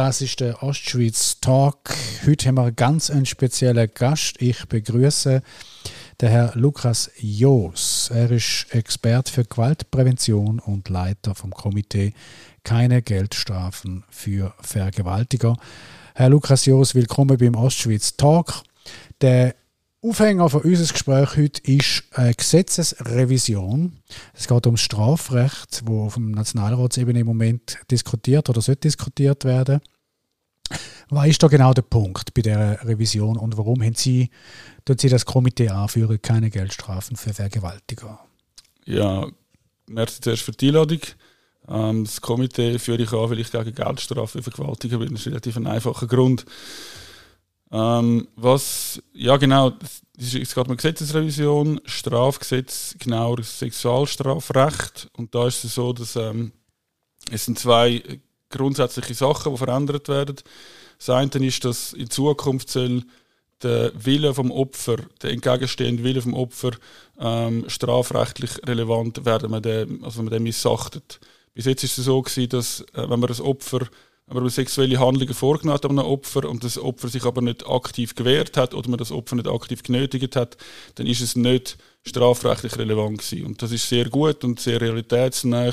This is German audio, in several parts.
Das ist der Ostschweiz Talk. Heute haben wir einen ganz einen speziellen Gast. Ich begrüße den Herrn Lukas Joos. Er ist Experte für Gewaltprävention und Leiter vom Komitee Keine Geldstrafen für Vergewaltiger. Herr Lukas Joos, willkommen beim Ostschweiz Talk. Der Aufhänger für unser Gespräch heute ist eine Gesetzesrevision. Es geht um das Strafrecht, wo auf dem Nationalratsebene im Moment diskutiert oder sollte diskutiert werden. Was ist da genau der Punkt bei der Revision und warum haben Sie, Sie das Komitee anführen, keine Geldstrafen für Vergewaltiger? Ja, merci zuerst für die Einladung. Ähm, das Komitee führe ich an, weil ich gegen Geldstrafen für Vergewaltiger bin. Das ist relativ ein einfacher Grund. Ähm, was, ja genau, es geht um Gesetzesrevision, Strafgesetz, genauer Sexualstrafrecht. Und da ist es so, dass ähm, es sind zwei grundsätzliche Sachen, die verändert werden. Das eine ist, dass in Zukunft soll der Wille vom Opfer, der entgegenstehende Wille vom Opfer ähm, strafrechtlich relevant werden, wenn man den, also wenn man den missachtet. Bis jetzt ist es so gewesen, dass äh, wenn man das Opfer aber sexuelle Handlungen vorgenommen hat an einem Opfer und das Opfer sich aber nicht aktiv gewehrt hat oder man das Opfer nicht aktiv genötigt hat, dann ist es nicht strafrechtlich relevant gewesen. Und das ist sehr gut und sehr realitätsnah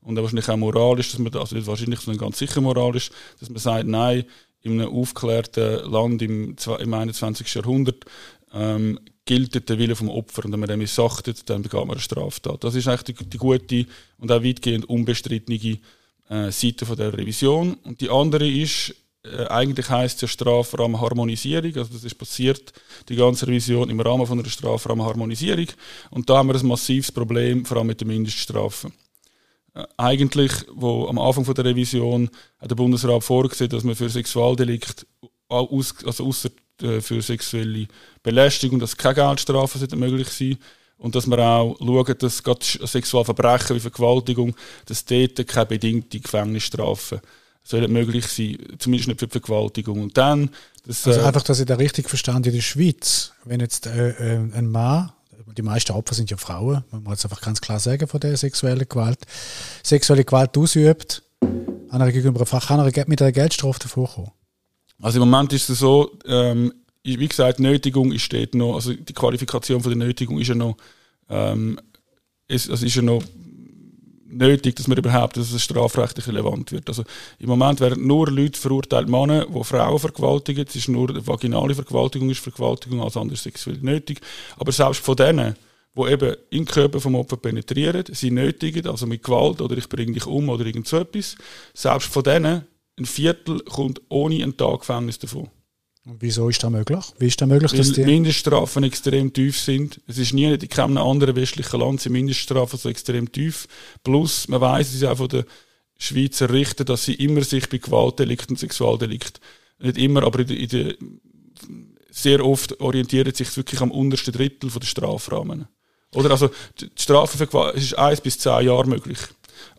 und wahrscheinlich auch moralisch, dass man, also nicht wahrscheinlich, sondern ganz sicher moralisch, dass man sagt, nein, in einem aufgeklärten Land im, im 21. Jahrhundert ähm, gilt der Wille vom Opfer und wenn man den missachtet, dann begeht man eine Straftat. Das ist eigentlich die, die gute und auch weitgehend unbestrittene äh, Seite von der Revision. Und die andere ist, äh, eigentlich heißt ja Strafrahmenharmonisierung, also das ist passiert, die ganze Revision im Rahmen von einer Strafrahmenharmonisierung. Und da haben wir ein massives Problem, vor allem mit den Mindeststrafen. Äh, eigentlich, wo am Anfang von der Revision hat der Bundesrat vorgesehen, dass man für Sexualdelikt, aus, also außer äh, für sexuelle Belästigung, dass keine Geldstrafen möglich sein und dass wir auch schauen, dass gerade Sexualverbrechen wie Vergewaltigung, dass dort keine bedingte Gefängnisstrafe sollen möglich sein, zumindest nicht für die Vergewaltigung. Und dann, das, also äh, einfach, dass ich da richtig verstanden in der Schweiz, wenn jetzt äh, äh, ein Mann, die meisten Opfer sind ja Frauen, man muss einfach ganz klar sagen von der sexuellen Gewalt, sexuelle Gewalt ausübt, einer gegenüber kann er mit einer Geldstrafe davor Also im Moment ist es so, ähm, wie gesagt, Nötigung steht noch, also die Qualifikation von der Nötigung ist ja noch, ähm, ist, also ist ja noch nötig, dass man überhaupt, dass es strafrechtlich relevant wird. Also im Moment werden nur Leute verurteilt, Männer, die Frauen vergewaltigen. Es ist nur vaginale Vergewaltigung, ist Vergewaltigung, als andere sexuell nötig. Aber selbst von denen, die eben in den Körper vom Opfer penetrieren, sie nötigen, also mit Gewalt oder ich bringe dich um oder irgend so etwas, selbst von denen, ein Viertel kommt ohne einen Tag Gefängnis davon. Und wieso ist das möglich? Wie ist das möglich, Weil dass die Mindeststrafen extrem tief sind. Es ist nie in keinem anderen westlichen Land sind Mindeststrafen so extrem tief. Plus, man weiß es auch von den Schweizer Richter, dass sie immer sich bei Gewaltdelikten und Sexualdelikten, nicht immer, aber in der, in der, sehr oft orientieren sich wirklich am untersten Drittel der Strafrahmen. Oder also die Strafe für Gewalt, es ist eins bis zehn Jahre möglich.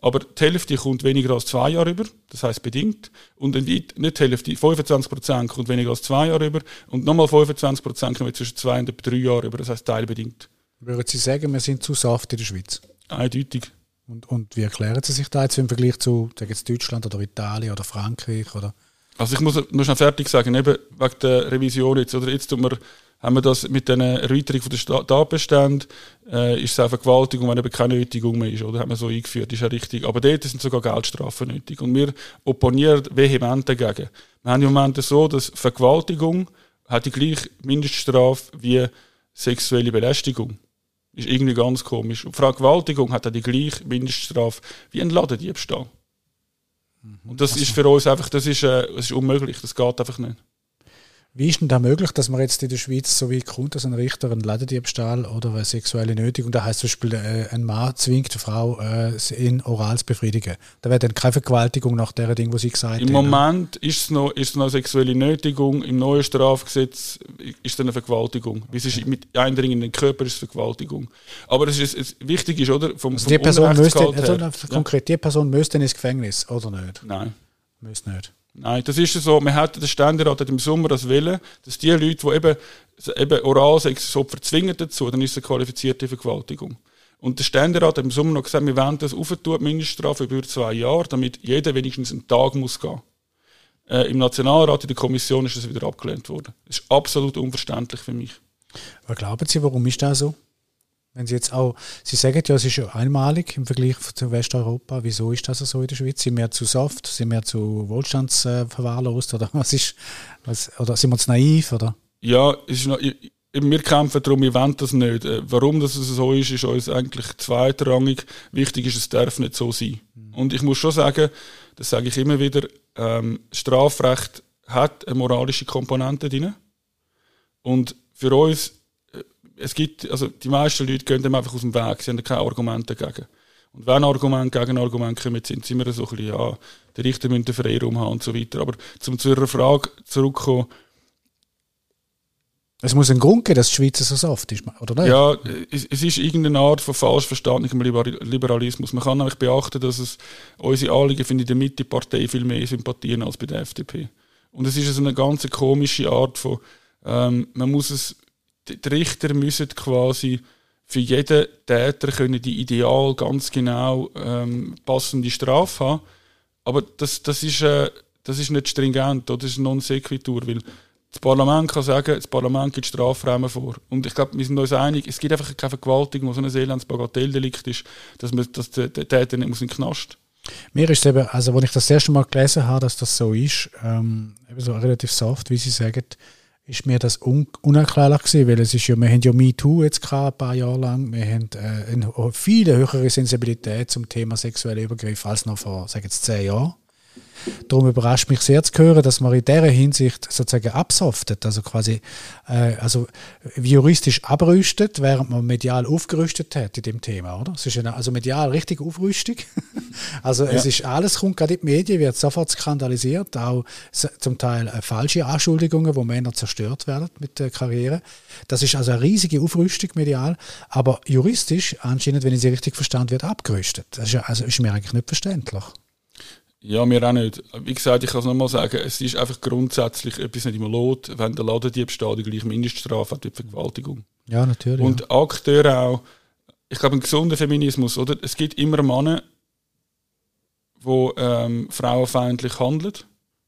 Aber die Hälfte kommt weniger als zwei Jahre über, das heißt bedingt. Und nicht die Hälfte, 25 Prozent kommt weniger als zwei Jahre über. Und nochmal 25 Prozent kommen zwischen zwei und drei Jahren über, das heißt teilbedingt. Würden Sie sagen, wir sind zu saft in der Schweiz? Eindeutig. Und, und wie erklären Sie sich das jetzt im Vergleich zu jetzt Deutschland oder Italien oder Frankreich? Oder? Also ich muss nur schon fertig sagen, eben wegen der Revision jetzt, oder jetzt tun wir haben wir das mit der Erweiterung der Tatbestände, äh, ist es auch Vergewaltigung, wenn eben keine Nötigung mehr ist, oder? Haben wir so eingeführt, ist ja richtig. Aber dort sind sogar Geldstrafen nötig. Und wir opponieren vehement dagegen. Wir haben im Moment so, dass Vergewaltigung hat die gleiche Mindeststrafe wie sexuelle Belästigung. Ist irgendwie ganz komisch. Und Vergewaltigung hat auch die gleiche Mindeststrafe wie ein Ladendiebstahl. Mhm. Und das ist für uns einfach, das ist, äh, das ist unmöglich, das geht einfach nicht. Wie ist denn da möglich, dass man jetzt in der Schweiz so wie kommt, dass ein Richter einen Ladendiebstahl oder eine sexuelle Nötigung, da heißt zum Beispiel, äh, ein Mann zwingt eine Frau äh, in oral zu befriedigen. Da wäre dann keine Vergewaltigung nach der Ding, was sie gesagt haben. Im Moment ist es, noch, ist es noch sexuelle Nötigung, im neuen Strafgesetz ist es eine Vergewaltigung. Wie es ist mit Eindringen in den Körper ist es Vergewaltigung. Aber es ist, es, wichtig ist, oder? Vom, also die Person müsste, also konkret, die Person müsste ins Gefängnis, oder nicht? Nein. Müsste nicht. Nein, das ist so, man hat, der Ständerat im Sommer das Willen, dass die Leute, die eben, eben Oralsex so verzwingen dazu, dann ist es eine qualifizierte Vergewaltigung. Und der Ständerat hat im Sommer noch gesagt, wir wollen das aufentun, die Mindeststrafe über zwei Jahre, damit jeder wenigstens einen Tag muss gehen. Äh, Im Nationalrat, in der Kommission ist das wieder abgelehnt worden. Das ist absolut unverständlich für mich. Was glauben Sie, warum ist das so? Wenn Sie jetzt auch, Sie sagen ja, es ist einmalig im Vergleich zu Westeuropa. Wieso ist das so in der Schweiz? Sind wir zu soft? Sind wir zu wohlstandsverwahrlost? Oder was ist, was, oder sind wir zu naiv? Oder? Ja, ist noch, wir kämpfen darum, wir wollen das nicht. Äh, warum das so ist, ist uns eigentlich zweitrangig. Wichtig ist, es darf nicht so sein. Mhm. Und ich muss schon sagen, das sage ich immer wieder, ähm, Strafrecht hat eine moralische Komponente drin. Und für uns, es gibt, also die meisten Leute gehen dem einfach aus dem Weg, sie haben keine Argumente dagegen. Und wenn Argumente gegen Argumente kommen, sind sie immer so ein bisschen, ja, der Richter müsste einen Freiraum haben und so weiter. Aber zum zu Ihrer Frage zurückkommen, es muss einen Grund geben, dass die Schweiz so soft ist, oder nicht? Ja, es, es ist irgendeine Art von falsch verstandenem Liberalismus. Man kann nämlich beachten, dass es unsere Anliegen finde in der Mitte-Partei viel mehr Sympathien als bei der FDP. Und es ist so eine ganz komische Art von, ähm, man muss es, die Richter müssen quasi für jeden Täter können die ideal ganz genau ähm, passende Strafe haben. Aber das, das, ist, äh, das ist nicht stringent, oder? das ist non sequitur, weil das Parlament kann sagen, das Parlament gibt Strafrahmen vor. Und ich glaube, wir sind uns einig, es gibt einfach keine Vergewaltigung, wo so ein elendes Bagatelldelikt ist, dass, man, dass der, Täter nicht muss in den Knast mir ist eben, also als ich das erste Mal gelesen habe, dass das so ist, ähm, eben so relativ soft, wie Sie sagen, ist mir das un unerklärlich gewesen, weil es ist ja, wir haben ja MeToo jetzt gehabt, ein paar Jahre lang, wir haben äh, eine viel höhere Sensibilität zum Thema sexuelle Übergriffe als noch vor, sagen jetzt zehn Jahren. Darum überrascht mich sehr zu hören, dass man in dieser Hinsicht sozusagen absoftet, also quasi äh, also juristisch abrüstet, während man medial aufgerüstet hat in dem Thema, oder? Es ist eine, also medial richtig Aufrüstung. also ja. es ist alles kommt gerade in die Medien, wird sofort skandalisiert, auch zum Teil äh, falsche Anschuldigungen, wo Männer zerstört werden mit der Karriere. Das ist also eine riesige Aufrüstung medial, aber juristisch anscheinend, wenn ich sie richtig verstanden wird, abgerüstet. Das ist, also ist mir eigentlich nicht verständlich. Ja, mir auch nicht. Wie gesagt, ich kann es nochmal sagen, es ist einfach grundsätzlich etwas nicht immer lot, wenn der Ladendiebstahl die gleiche Mindeststrafe hat wie Vergewaltigung. Ja, natürlich. Und ja. Akteure auch, ich glaube, ein gesunder Feminismus, oder? Es gibt immer Männer, die ähm, frauenfeindlich handeln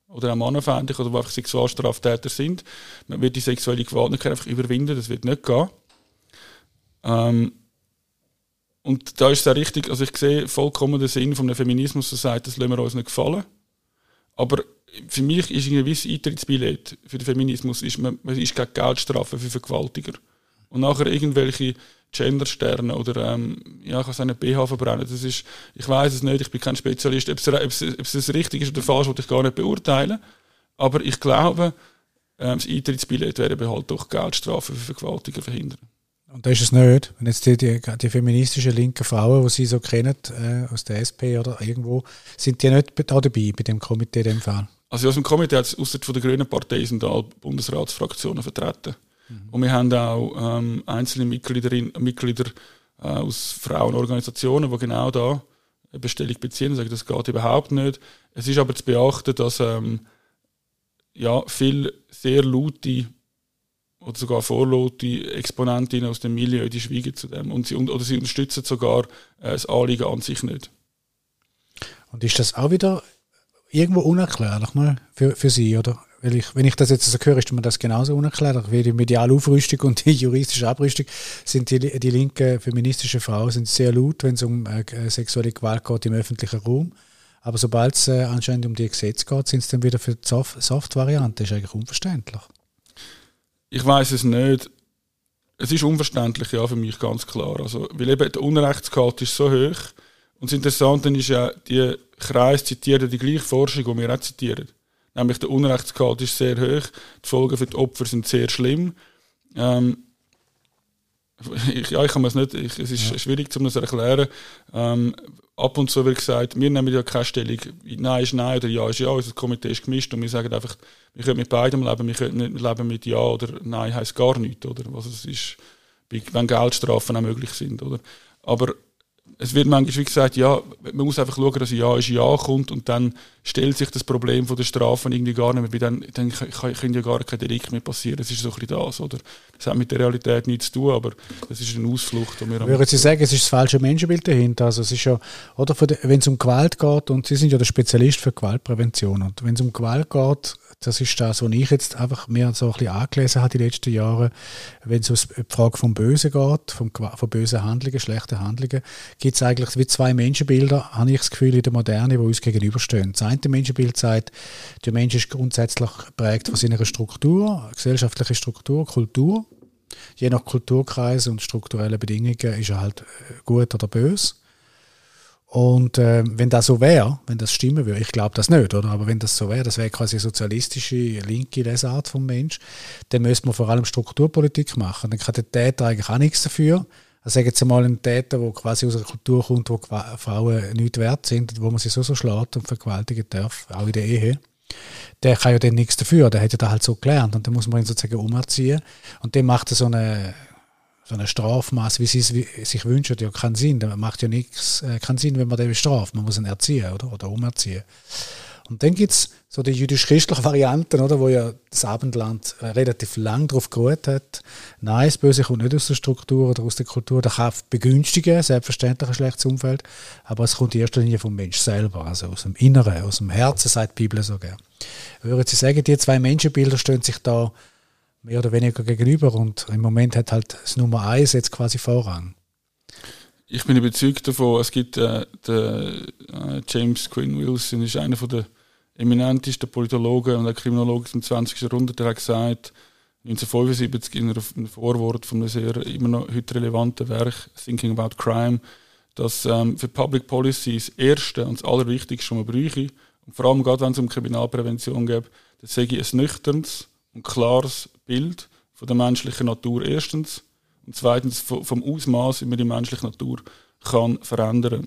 oder auch mannenfeindlich oder die einfach Sexualstraftäter sind. Man wird die sexuelle Gewalt nicht einfach überwinden, das wird nicht gehen. Ähm, und da ist es auch richtig, also ich sehe vollkommen den Sinn von einem Feminismus, der sagt, das lassen wir uns nicht gefallen. Aber für mich ist ein gewisses Eintrittsbillett für den Feminismus, ist, man, man ist keine Geldstrafe für Vergewaltiger. Und nachher irgendwelche Gendersterne oder ähm, ja, ich kann sagen, BH verbrennen. Das ist, ich weiß es nicht, ich bin kein Spezialist. Ob es, ob es, ob es richtig ist oder falsch, wollte ich gar nicht beurteilen. Aber ich glaube, ähm, das Eintrittsbillett wäre halt durch Geldstrafe für Vergewaltiger verhindern. Und da ist es nicht. Wenn jetzt die, die, die feministischen linken Frauen, die Sie so kennen, äh, aus der SP oder irgendwo, sind die nicht da dabei bei dem Komitee in dem Fall? Also aus dem Komitee hat es außer von der Grünen Partei sind alle Bundesratsfraktionen vertreten. Mhm. Und wir haben auch ähm, einzelne Mitgliederinnen, Mitglieder äh, aus Frauenorganisationen, die genau da eine Bestellung beziehen und sagen, das geht überhaupt nicht. Es ist aber zu beachten, dass ähm, ja, viele sehr laute oder sogar vorlaute Exponentinnen aus dem Milieu, die schweigen zu dem. Und sie, oder sie unterstützen sogar äh, das Anliegen an sich nicht. Und ist das auch wieder irgendwo unerklärlich ne? für, für Sie, oder? Weil ich, wenn ich das jetzt so höre, ist mir das genauso unerklärlich. Wie die mediale Aufrüstung und die juristische Abrüstung sind die, die linken feministischen Frauen sind sehr laut, wenn es um äh, sexuelle Gewalt geht im öffentlichen Raum. Aber sobald es äh, anscheinend um die Gesetze geht, sind es dann wieder für die Soft-Variante. Das ist eigentlich unverständlich. Ich weiß es nicht. Es ist unverständlich, ja, für mich ganz klar. Also, weil eben der Unrechtsgehalt ist so hoch. Und das Interessante ist ja, die Kreis zitieren die gleiche Forschung, die wir auch zitieren. Nämlich der Unrechtsgehalt ist sehr hoch, die Folgen für die Opfer sind sehr schlimm. Ähm, ich, ja, ich kann es nicht, ich, es ist ja. schwierig zu erklären. Ähm, ab und zu wird gesagt, wir nehmen ja keine Stellung, nein ist nein oder ja ist ja, unser Komitee ist gemischt und wir sagen einfach, wir können mit beidem leben, wir können nicht leben mit ja oder nein heisst gar nichts, oder? Was es ist, wenn Geldstrafen auch möglich sind, oder? Aber es wird manchmal wie gesagt, ja, man muss einfach schauen, dass ein Ja ist Ja kommt und dann stellt sich das Problem von der Strafen irgendwie gar nicht mehr, weil dann, dann kann, ja gar kein Delikt mehr passieren. Das ist so ein das, oder? Das hat mit der Realität nichts zu tun, aber das ist eine Ausflucht. Die wir Würden Sie sagen, es ist das falsche Menschenbild dahinter? Also es ist ja, oder wenn es um Gewalt geht, und Sie sind ja der Spezialist für Gewaltprävention, und wenn es um Gewalt geht, das ist das, was ich jetzt einfach mir so ein bisschen angelesen habe die letzten Jahre, wenn es um die Frage vom Bösen geht, vom, von bösen Handlungen, schlechten Handlungen, gibt es eigentlich wie zwei Menschenbilder, habe ich das Gefühl, in der Moderne, die uns gegenüberstehen. Das eine Menschenbild sagt, der Mensch ist grundsätzlich geprägt von seiner Struktur, gesellschaftliche Struktur, Kultur. Je nach Kulturkreis und strukturellen Bedingungen ist er halt äh, gut oder böse. Und äh, wenn das so wäre, wenn das stimmen würde, ich glaube das nicht, oder? Aber wenn das so wäre, das wäre quasi sozialistische, linke Lesart vom Mensch, dann müsste man vor allem Strukturpolitik machen. Dann kann der Täter eigentlich auch nichts dafür. Also sagen Sie mal einen Täter, der quasi aus einer Kultur kommt, wo Frauen nicht wert sind, wo man sie so so schlägt und vergewaltigen darf, auch in der Ehe. Der kann ja dann nichts dafür, der hat ja da halt so gelernt und dann muss man ihn sozusagen umerziehen. Und dann macht er so eine so eine Strafmaß, wie sie es sich wünschen, ja keinen Sinn. Das macht ja nichts, äh, keinen Sinn, wenn man den bestraft. Man muss ihn erziehen oder, oder umerziehen. Und dann gibt es so die jüdisch-christlichen Varianten, oder, wo ja das Abendland relativ lang darauf geruht hat. Nein, das Böse kommt nicht aus der Struktur oder aus der Kultur. Das kann begünstigen, selbstverständlich ein schlechtes Umfeld, aber es kommt in erster Linie vom Mensch selber, also aus dem Inneren, aus dem Herzen, sagt die Bibel sogar. Würden Sie sagen, die zwei Menschenbilder stehen sich da mehr oder weniger gegenüber und im Moment hat halt das Nummer eins jetzt quasi Vorrang. Ich bin überzeugt davon, es gibt äh, den, äh, James Quinn Wilson, ist einer der eminentesten Politologen und Kriminologen im 20. Jahrhundert, der hat gesagt, 1975 in einem Vorwort von einem sehr immer noch heute relevanten Werk Thinking About Crime, dass ähm, für Public Policy das Erste und das Allerwichtigste, was man bräuchte, und vor allem gerade wenn es um Kriminalprävention geht, das sage ich ein nüchternes und klares Bild von der menschlichen Natur erstens und zweitens vom Ausmaß, wie man die menschliche Natur kann verändern.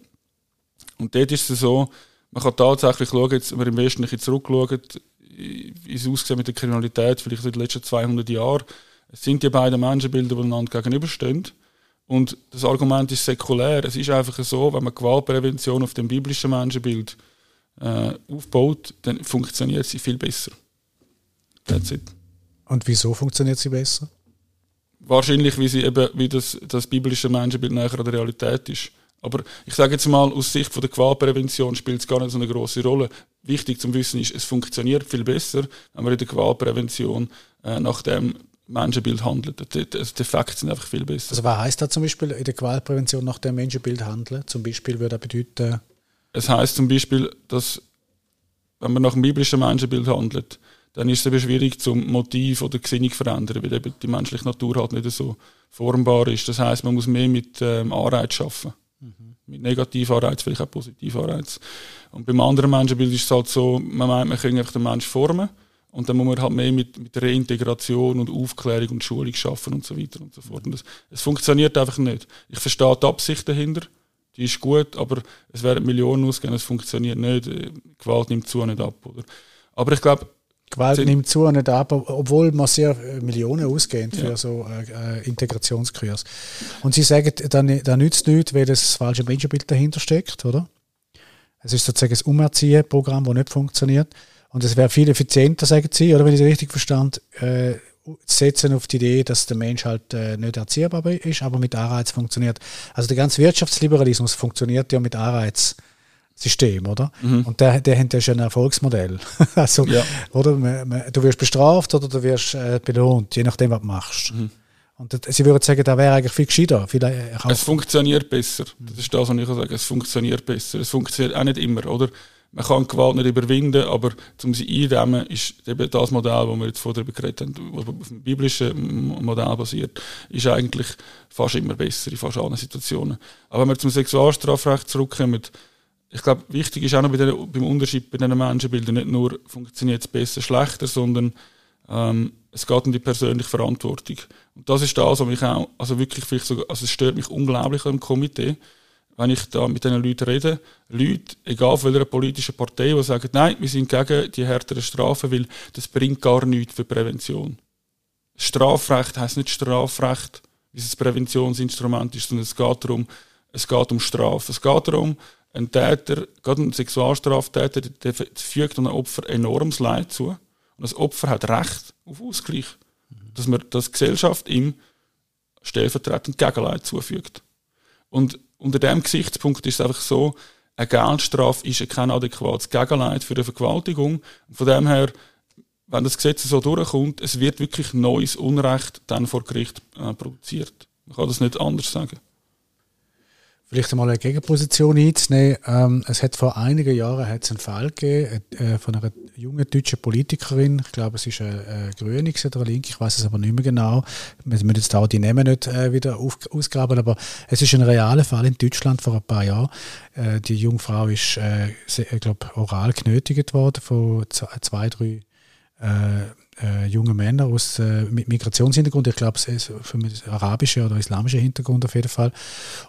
Und dort ist es so, man kann tatsächlich schauen, jetzt, wenn wir im Westen ein zurückschauen, wie es aussieht mit der Kriminalität, vielleicht in den letzten 200 Jahren, es sind die beiden Menschenbilder, die einander gegenüberstehen. Und das Argument ist säkulär. Es ist einfach so, wenn man Gewaltprävention auf dem biblischen Menschenbild äh, aufbaut, dann funktioniert sie viel besser. That's it. Und wieso funktioniert sie besser? Wahrscheinlich, wie, sie eben, wie das, das biblische Menschenbild näher an der Realität ist. Aber ich sage jetzt mal, aus Sicht von der Gewaltprävention spielt es gar nicht so eine große Rolle. Wichtig zum Wissen ist, es funktioniert viel besser, wenn man in der Gewaltprävention äh, nach dem Menschenbild handelt. Die, die, die Effekte sind einfach viel besser. Also was heißt das zum Beispiel in der Gewaltprävention nach dem Menschenbild handeln? Zum Beispiel würde das bedeuten... Es heißt zum Beispiel, dass wenn man nach dem biblischen Menschenbild handelt, dann ist es eben schwierig, zum Motiv oder Gesinnung zu verändern, weil eben die menschliche Natur halt nicht so formbar ist. Das heißt, man muss mehr mit ähm, Anreiz arbeiten. Mhm. Mit Negativanreiz, vielleicht auch Positivanreiz. Und beim anderen Menschenbild ist es halt so, man meint, man kann einfach den Menschen formen und dann muss man halt mehr mit, mit Reintegration und Aufklärung und Schulung schaffen und so weiter und so fort. Und das, es funktioniert einfach nicht. Ich verstehe die Absicht dahinter, die ist gut, aber es werden Millionen ausgehen, es funktioniert nicht. Gewalt nimmt zu nicht ab. Oder? Aber ich glaube, Gewalt nimmt zu, nicht ab, obwohl man sehr äh, Millionen ausgehen für ja. so äh, äh, Integrationskurs. Und Sie sagen, da, da nützt nichts, weil das falsche Menschenbild dahinter steckt, oder? Es ist sozusagen ein Umerziehprogramm, das nicht funktioniert. Und es wäre viel effizienter, sagen Sie, oder wenn ich es richtig verstand, äh, setzen auf die Idee, dass der Mensch halt äh, nicht erziehbar ist, aber mit Anreiz funktioniert. Also der ganze Wirtschaftsliberalismus funktioniert ja mit Anreiz. System, oder? Mhm. Und der, der hat ja schon ein Erfolgsmodell. also, ja. oder? Du wirst bestraft oder du wirst äh, belohnt, je nachdem, was du machst. Mhm. Und das, sie würden sagen, da wäre eigentlich viel gescheiter. Viel, äh, es funktioniert besser. Das ist das, was ich sagen Es funktioniert besser. Es funktioniert auch nicht immer, oder? Man kann Gewalt nicht überwinden, aber um sie eindämmen, ist eben das Modell, das wir jetzt vorher geredet haben, das auf dem biblischen Modell basiert, ist eigentlich fast immer besser in fast allen Situationen. Aber wenn wir zum Sexualstrafrecht zurückkommen, ich glaube, wichtig ist auch noch bei den, beim Unterschied bei diesen Menschenbildern nicht nur, funktioniert es besser, schlechter, sondern ähm, es geht um die persönliche Verantwortung. Und das ist das, was mich auch, also wirklich vielleicht sogar, also es stört mich unglaublich im Komitee, wenn ich da mit diesen Leuten rede, Leute, egal von welcher politischen Partei, die sagen, nein, wir sind gegen die härteren Strafen, weil das bringt gar nichts für Prävention. Strafrecht heißt nicht Strafrecht, wie es ein Präventionsinstrument ist, sondern es geht darum, es geht um Strafe. Es geht darum, ein Täter, gerade ein Sexualstraftäter, der fügt einem Opfer enormes Leid zu. Und das Opfer hat Recht auf Ausgleich. Dass man, dass Gesellschaft ihm stellvertretend Gegenleid zufügt. Und unter dem Gesichtspunkt ist es einfach so, eine Geldstrafe ist kein adäquates Gegenleid für eine Vergewaltigung. Von dem her, wenn das Gesetz so durchkommt, es wird wirklich neues Unrecht dann vor Gericht äh, produziert. Man kann das nicht anders sagen. Vielleicht einmal eine Gegenposition einzunehmen. Ähm, es hat vor einigen Jahren hat es einen Fall gegeben äh, von einer jungen deutschen Politikerin. Ich glaube, es ist eine, eine Grüne oder eine Linke, ich weiß es aber nicht mehr genau. Wir müssen jetzt auch die Namen nicht äh, wieder auf, ausgraben, aber es ist ein realer Fall in Deutschland vor ein paar Jahren. Äh, die junge Frau ist, äh, ich glaube, oral genötigt worden von zwei, drei äh, junge Männer aus, äh, mit Migrationshintergrund, ich glaube, es ist für mich arabische oder islamische Hintergrund auf jeden Fall.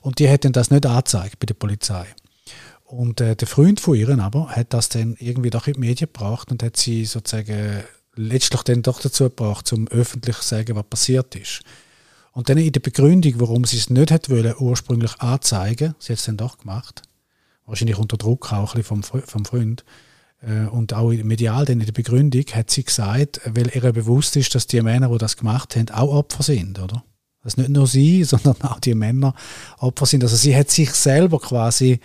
Und die hätten das nicht angezeigt bei der Polizei. Und äh, der Freund von ihr aber hat das dann irgendwie doch in die Medien gebracht und hat sie sozusagen letztlich dann doch dazu gebracht, um öffentlich zu sagen, was passiert ist. Und dann in der Begründung, warum sie es nicht hat wollen, ursprünglich anzeigen, sie hat es dann doch gemacht, wahrscheinlich unter Druck auch ein bisschen vom, vom Freund, und auch medial dann in der Begründung hat sie gesagt, weil ihr bewusst ist, dass die Männer, die das gemacht haben, auch Opfer sind, oder? Dass nicht nur sie, sondern auch die Männer Opfer sind. Also sie hat sich selber quasi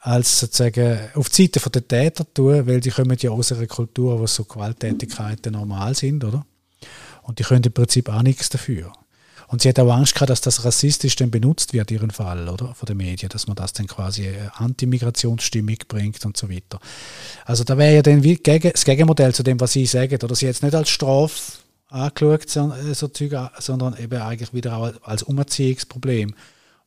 als sozusagen auf die Seite der Täter tun, weil die kommen ja aus einer Kultur, wo so Gewalttätigkeiten normal sind, oder? Und die können im Prinzip auch nichts dafür. Und sie hat auch Angst gehabt, dass das rassistisch dann benutzt wird, ihren Fall, oder? Von den Medien, dass man das dann quasi äh, Anti-Migrationsstimmung bringt und so weiter. Also da wäre ja dann wie gegen, das Gegenmodell zu dem, was Sie sagen, oder sie jetzt nicht als Strafe angeschaut, so, äh, so Zeug, sondern eben eigentlich wieder auch als Umerziehungsproblem.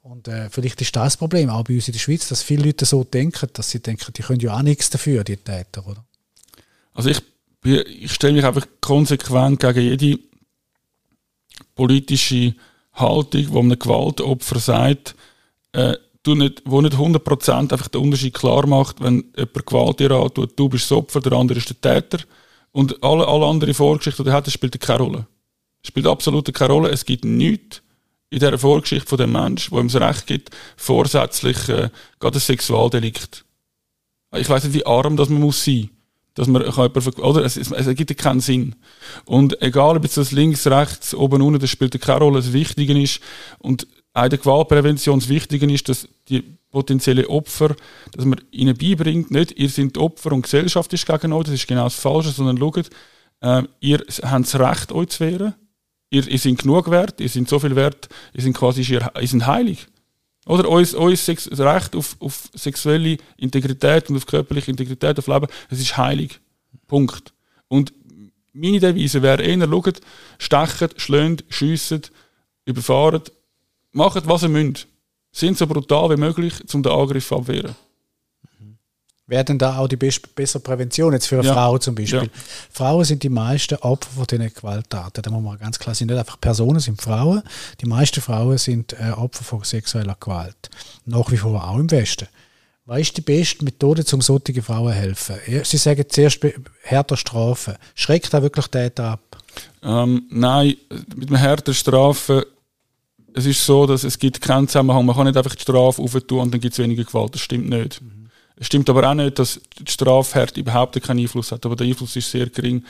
Und äh, vielleicht ist das Problem auch bei uns in der Schweiz, dass viele Leute so denken, dass sie denken, die können ja auch nichts dafür, die Täter, oder? Also ich, ich stelle mich einfach konsequent gegen jede politische Haltung, wo einem Gewaltopfer sagt, äh, du nicht, wo nicht 100% einfach den Unterschied klar macht, wenn jemand Gewalt dir antut, du bist das Opfer, der andere ist der Täter. Und alle, alle andere Vorgeschichte, die er hat, spielt keine Rolle. Spielt absolut keine Rolle. Es gibt nichts in dieser Vorgeschichte von dem Menschen, wo ihm das Recht gibt, vorsätzlich äh, gerade ein Sexualdelikt. Ich weiß nicht, wie arm das man muss sein dass man kann jemanden, oder es, es, es ergibt keinen Sinn. Und egal, ob jetzt das links, rechts, oben, unten, das spielt keine Rolle. Das Wichtige ist, und auch der Gewaltprävention das Wichtige ist, dass die potenziellen Opfer, dass man ihnen beibringt, nicht, ihr seid Opfer und Gesellschaft ist gegen euch, das ist genau das Falsche, sondern schaut, äh, ihr habt das Recht, euch zu wehren. Ihr, ihr seid genug wert, ihr seid so viel wert, ihr seid quasi, ihr, ihr seid heilig. Oder uns, uns Recht auf, auf sexuelle Integrität und auf körperliche Integrität, auf Leben, das ist heilig. Punkt. Und meine Devise wäre eher, schaut, stechen, schlönt, schiessen, überfahren, macht, was ihr müsst. Sind so brutal wie möglich, um den Angriff abwehren wäre denn da auch die bessere Prävention jetzt für eine ja. Frau zum Beispiel? Ja. Frauen sind die meisten Opfer von diesen Gewalttaten. Da muss man ganz klar sagen, nicht einfach Personen sind Frauen. Die meisten Frauen sind äh, Opfer von sexueller Gewalt. Nach wie vor auch im Westen. Was ist die beste Methode, um solchen Frauen zu helfen? Sie sagen zuerst härter Strafen. Schreckt da wirklich Täter ab? Ähm, nein, mit einer härter Strafe es ist so, dass es gibt keinen Zusammenhang. Man kann nicht einfach die Strafe auftun und dann gibt es weniger Gewalt. Das stimmt nicht. Mhm. Es stimmt aber auch nicht, dass die Strafhärte überhaupt keinen Einfluss hat, aber der Einfluss ist sehr gering.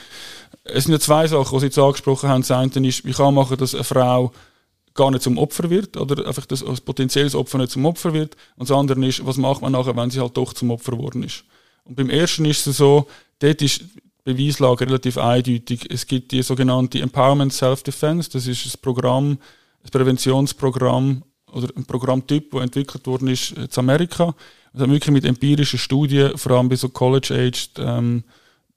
Es sind ja zwei Sachen, die Sie jetzt angesprochen haben. Das eine ist, wie kann man machen, dass eine Frau gar nicht zum Opfer wird oder einfach das als potenzielles Opfer nicht zum Opfer wird. Und das andere ist, was macht man nachher, wenn sie halt doch zum Opfer geworden ist. Und beim ersten ist es so, dort ist die Beweislage relativ eindeutig. Es gibt die sogenannte Empowerment Self-Defense, das ist ein Programm, ein Präventionsprogramm oder ein Programmtyp, das entwickelt worden ist in Amerika. Also wirklich mit empirischen Studien, vor allem bei so College-aged ähm,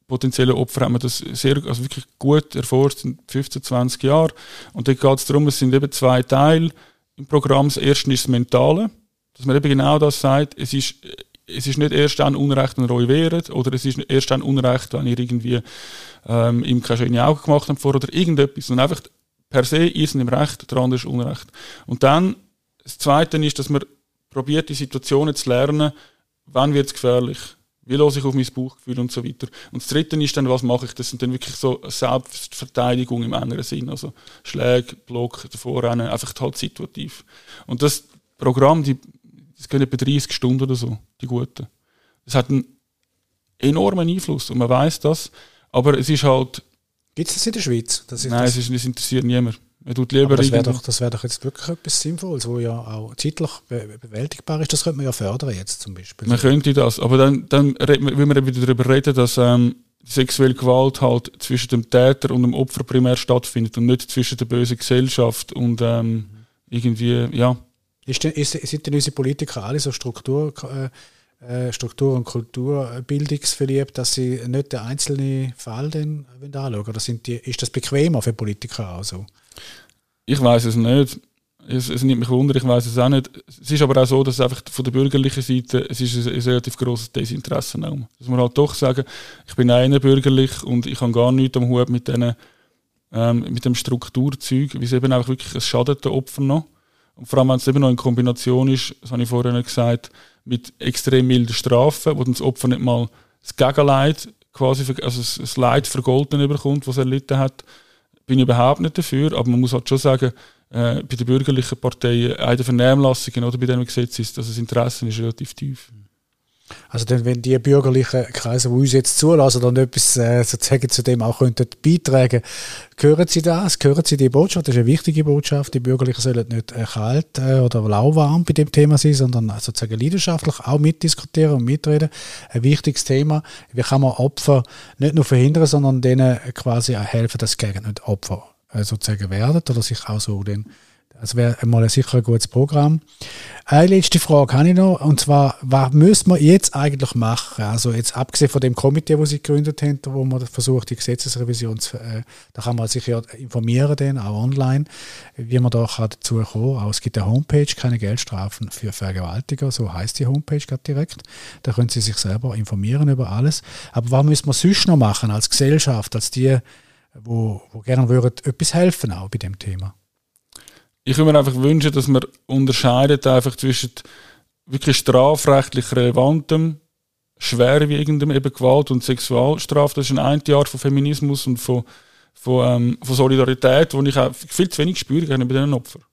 potenziellen Opfern, haben wir das sehr, also wirklich gut erforscht in 15, 20 Jahren. Und da geht es darum, es sind eben zwei Teile im Programm. Das erste ist das Mentale, dass man eben genau das sagt, es ist, es ist nicht erst dann Unrecht, wenn ihr euch wehrt, oder es ist erst dann Unrecht, wenn ihr irgendwie ähm, ihm keine schönen Augen gemacht habt vor oder irgendetwas, sondern einfach per se, ihr seid im Recht, der andere ist Unrecht. Und dann, das Zweite ist, dass man probiert die Situationen zu lernen, wann wird es gefährlich, wie los ich auf mein Bauchgefühl und so weiter. Und das Dritte ist dann, was mache ich? Das sind dann wirklich so Selbstverteidigung im engeren Sinn, also Schläge, Block, davor rennen, einfach halt situativ. Und das Programm, die, das gehen etwa 30 Stunden oder so, die guten. Das hat einen enormen Einfluss und man weiß das, aber es ist halt... Gibt es das in der Schweiz? Das Nein, das, es, ist, es interessiert niemand. Man tut lieber aber das wäre doch, wär doch jetzt wirklich etwas Sinnvolles, wo ja auch zeitlich be bewältigbar ist. Das könnte man ja fördern jetzt zum Beispiel. Man könnte das, aber dann, dann will man wieder darüber reden, dass ähm, sexuelle Gewalt halt zwischen dem Täter und dem Opfer primär stattfindet und nicht zwischen der bösen Gesellschaft und ähm, irgendwie, ja. Ist denn, ist, sind denn unsere Politiker alle so Struktur, äh, Struktur- und Kulturbildungsverliebt, dass sie nicht den einzelnen Fall dann anschauen? Oder sind die, ist das bequemer für Politiker auch so? Ich weiß es nicht. Es, es nimmt mich wunder, ich weiß es auch nicht. Es ist aber auch so, dass einfach von der bürgerlichen Seite es ist ein, ein relativ grosses Desinteresse auch. Dass man halt doch sagen, ich bin einer bürgerlich und ich habe gar nichts am Hut mit, denen, ähm, mit dem Strukturzeug, wie es eben einfach wirklich, es schadet den Opfern noch. Und vor allem, wenn es eben noch in Kombination ist, das habe ich vorhin gesagt, mit extrem milden Strafen, wo dann das Opfer nicht mal das Gegenleid, quasi, also das Leid vergolten bekommt, was er erlitten hat, bin ich überhaupt nicht dafür. Aber man muss halt schon sagen, äh, bei den bürgerlichen Parteien, auch der Vernehmlassungen oder bei diesem Gesetz ist, dass das Interesse ist relativ tief. Also dann, wenn die bürgerlichen Kreise, die uns jetzt zulassen, dann etwas äh, sozusagen zu dem auch könnten beitragen, hören Sie das? Hören Sie die Botschaft? Das ist eine wichtige Botschaft. Die Bürgerlichen sollen nicht äh, kalt äh, oder lauwarm bei dem Thema sein, sondern sozusagen leidenschaftlich auch mitdiskutieren und mitreden. Ein wichtiges Thema. Wie kann man Opfer nicht nur verhindern, sondern denen quasi auch helfen, dass sie nicht Opfer äh, sozusagen werden oder sich auch so den das wäre mal sicher ein gutes Programm. Eine letzte Frage habe ich noch, und zwar, was müssen wir jetzt eigentlich machen? Also jetzt abgesehen von dem Komitee, das Sie gegründet haben, wo man versucht, die Gesetzesrevision zu, äh, da kann man sich ja informieren, dann, auch online, wie man da kann dazu kommen kann. Es gibt eine Homepage, keine Geldstrafen für Vergewaltiger, so heißt die Homepage gerade direkt. Da können Sie sich selber informieren über alles. Aber was müssen wir sonst noch machen als Gesellschaft, als die, wo, wo gerne würden, etwas helfen auch bei dem Thema? Ich würde mir einfach wünschen, dass man unterscheidet einfach zwischen wirklich strafrechtlich relevantem, schwerwiegendem eben Gewalt und Sexualstrafe. Das ist ein ein Jahr von Feminismus und von, von, ähm, von Solidarität, wo ich auch viel zu wenig spüre bei diesen Opfern.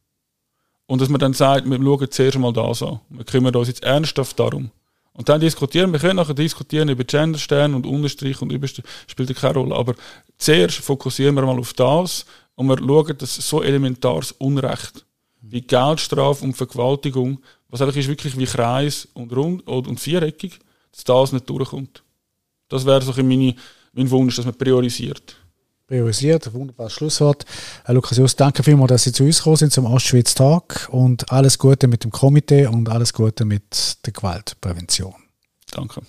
Und dass man dann sagt, wir schauen zuerst mal das an. Wir kümmern uns jetzt ernsthaft darum. Und dann diskutieren, wir können nachher diskutieren über Genderstern und Unterstrich und Überstrich, spielt keine Rolle. Aber zuerst fokussieren wir mal auf das und wir schauen, dass so elementares Unrecht wie Geldstrafe und Vergewaltigung, was eigentlich ist wirklich wie Kreis und rund und viereckig, dass das nicht durchkommt. Das wäre so meine, mein Wunsch, dass man priorisiert. Priorisiert, wunderbares Schlusswort. Herr Lukas Just, danke vielmals, dass Sie zu uns gekommen sind zum Ostschweiz Tag und alles Gute mit dem Komitee und alles Gute mit der Gewaltprävention. Danke.